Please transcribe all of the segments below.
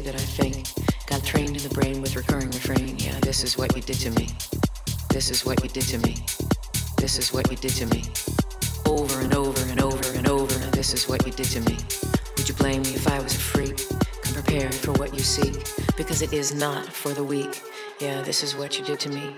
that I think. Got trained in the brain with recurring refrain. Yeah, this is what you did to me. This is what you did to me. This is what you did to me. Over and over and over and over. And this is what you did to me. Would you blame me if I was a freak? Come prepared for what you seek, because it is not for the weak. Yeah, this is what you did to me.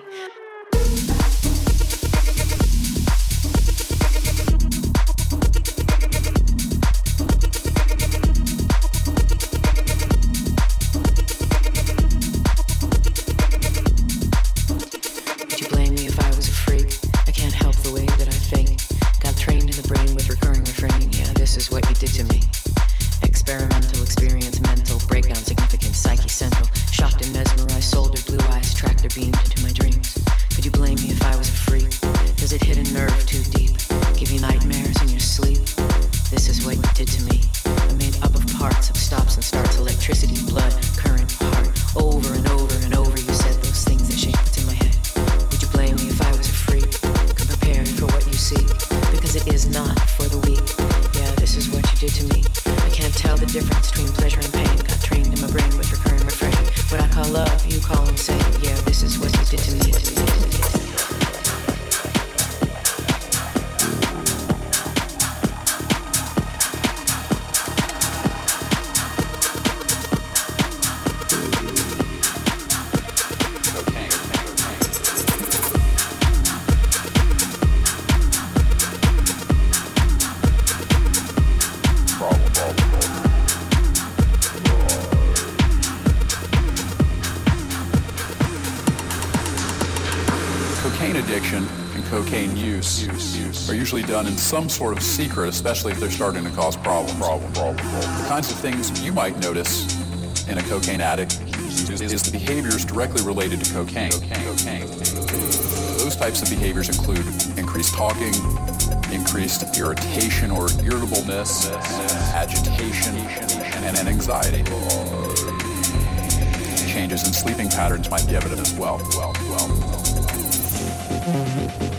Some sort of secret, especially if they're starting to cause problems. Problem, problem, problem. The kinds of things you might notice in a cocaine addict is, is the behaviors directly related to cocaine. cocaine. Those types of behaviors include increased talking, increased irritation or irritableness, agitation, and, and anxiety. Changes in sleeping patterns might be evident as well. well, well.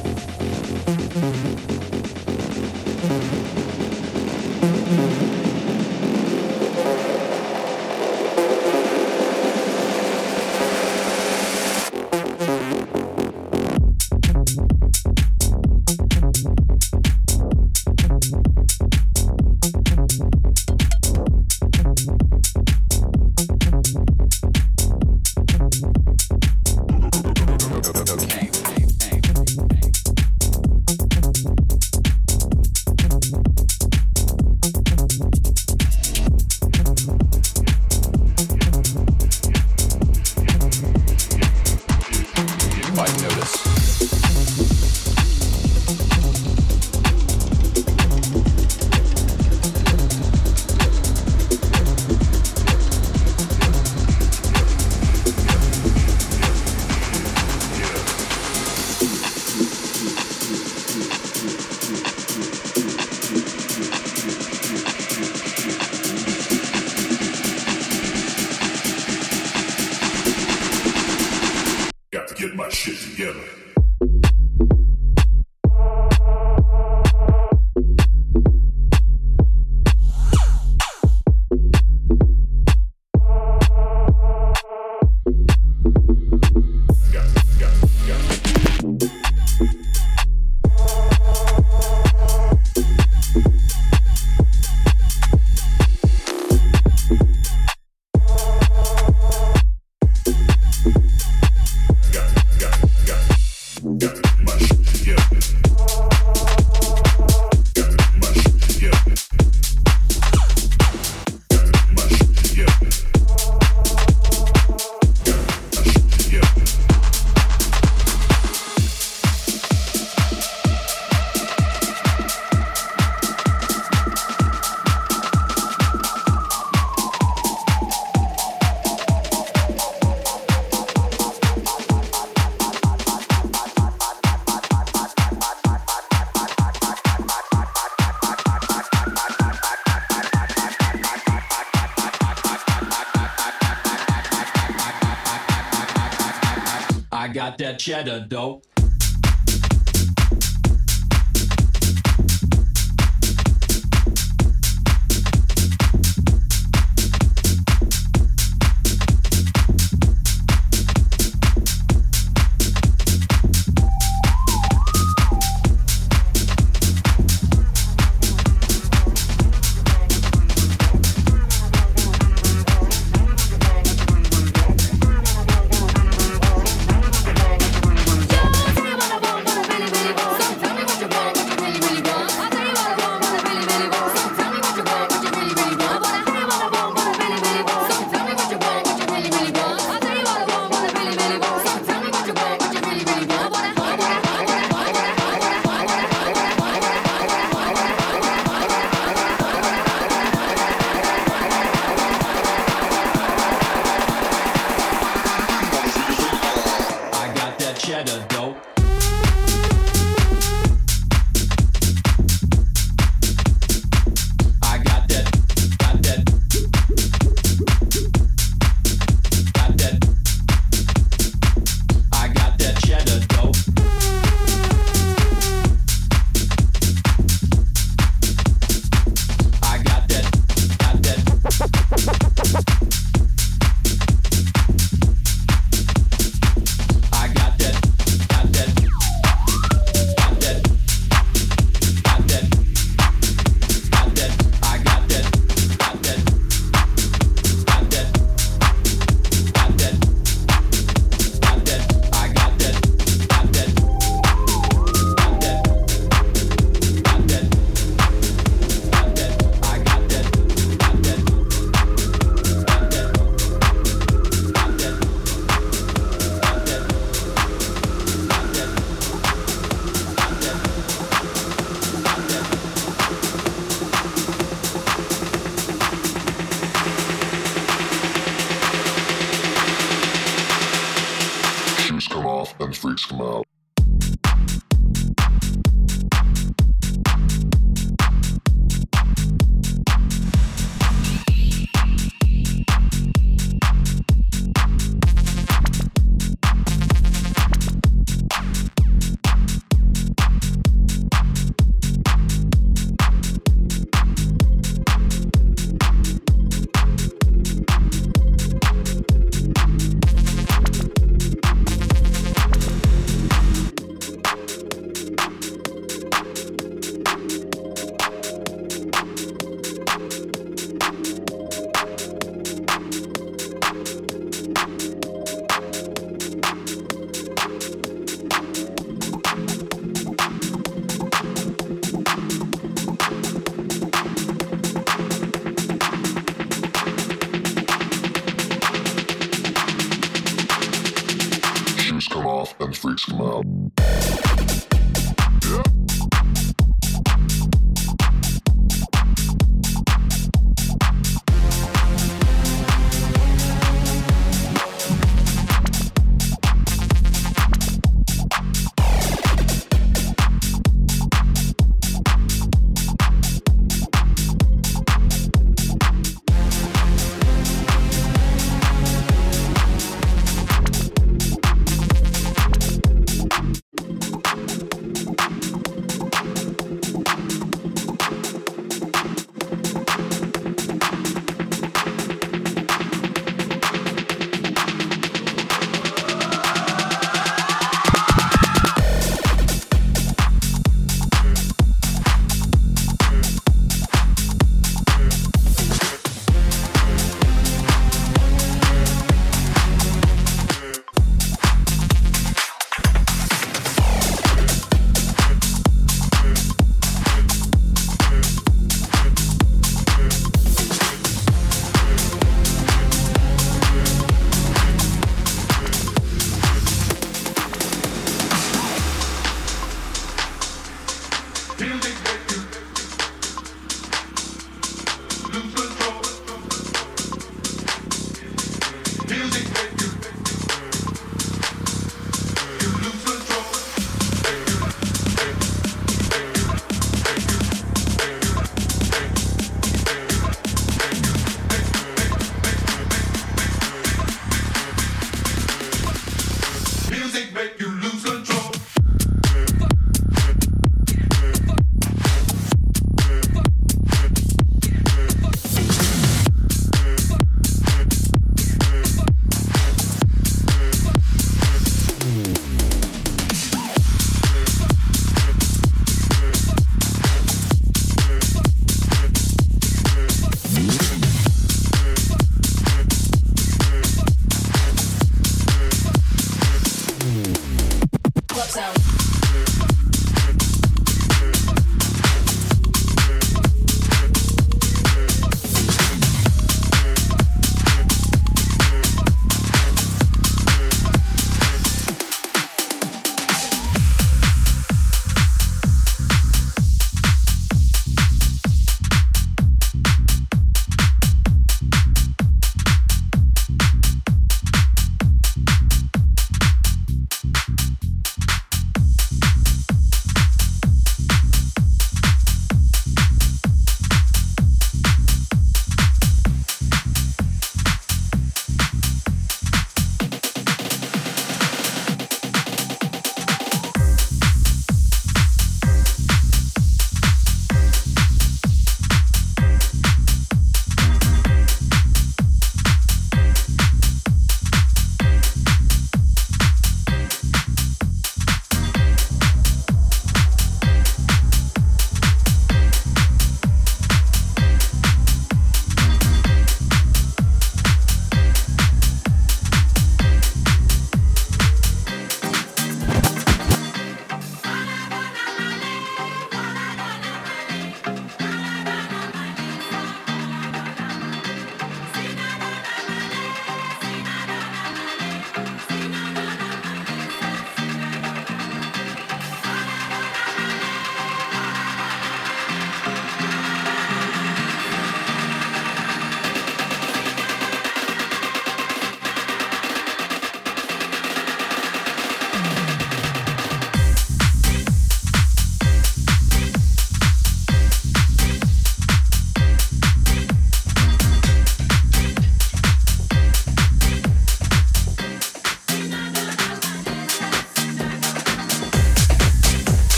Cheddar dope. Uh,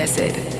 I said.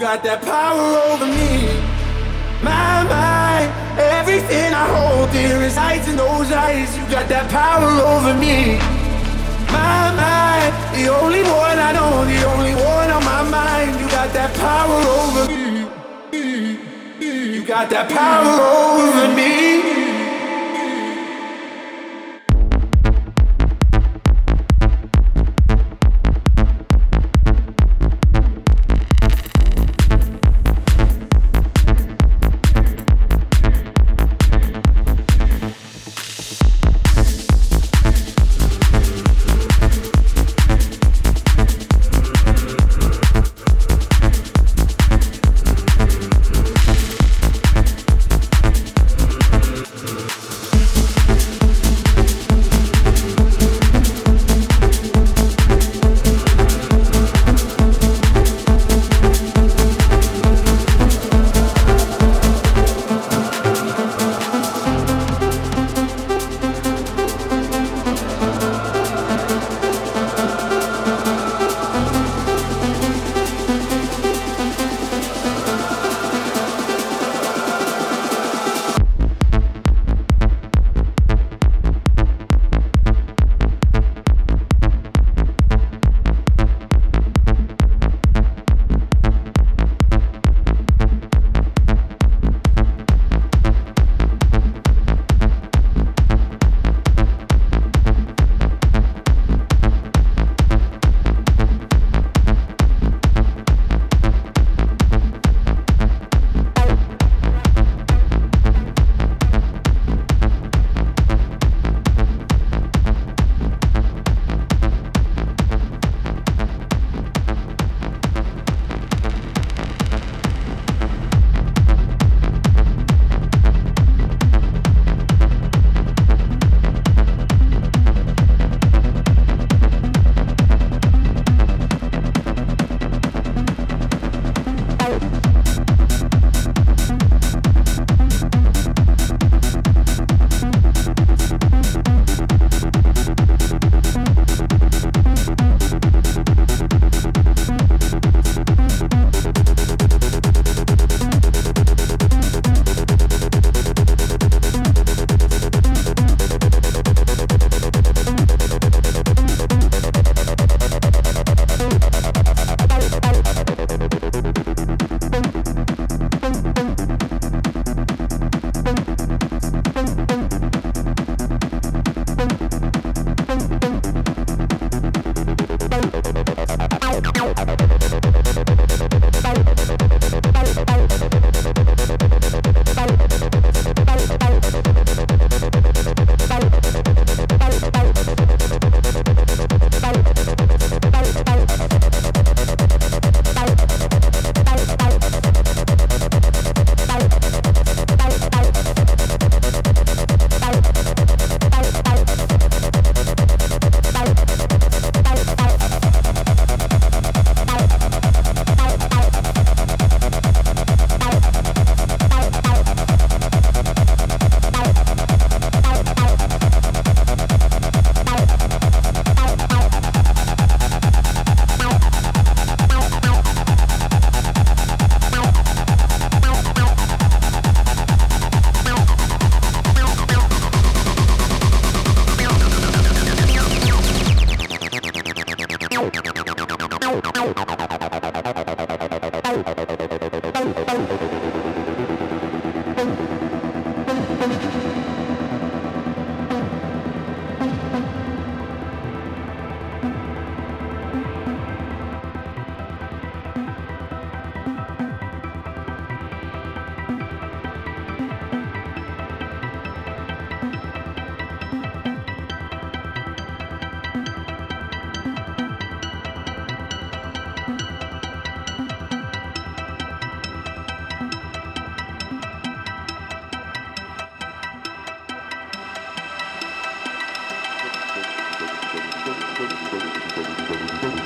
got that power over me. My mind, everything I hold dear is eyes in those eyes. You got that power over me. My mind, the only one I know, the only one on my mind. You got that power over me. You got that power over me.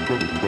Thank you.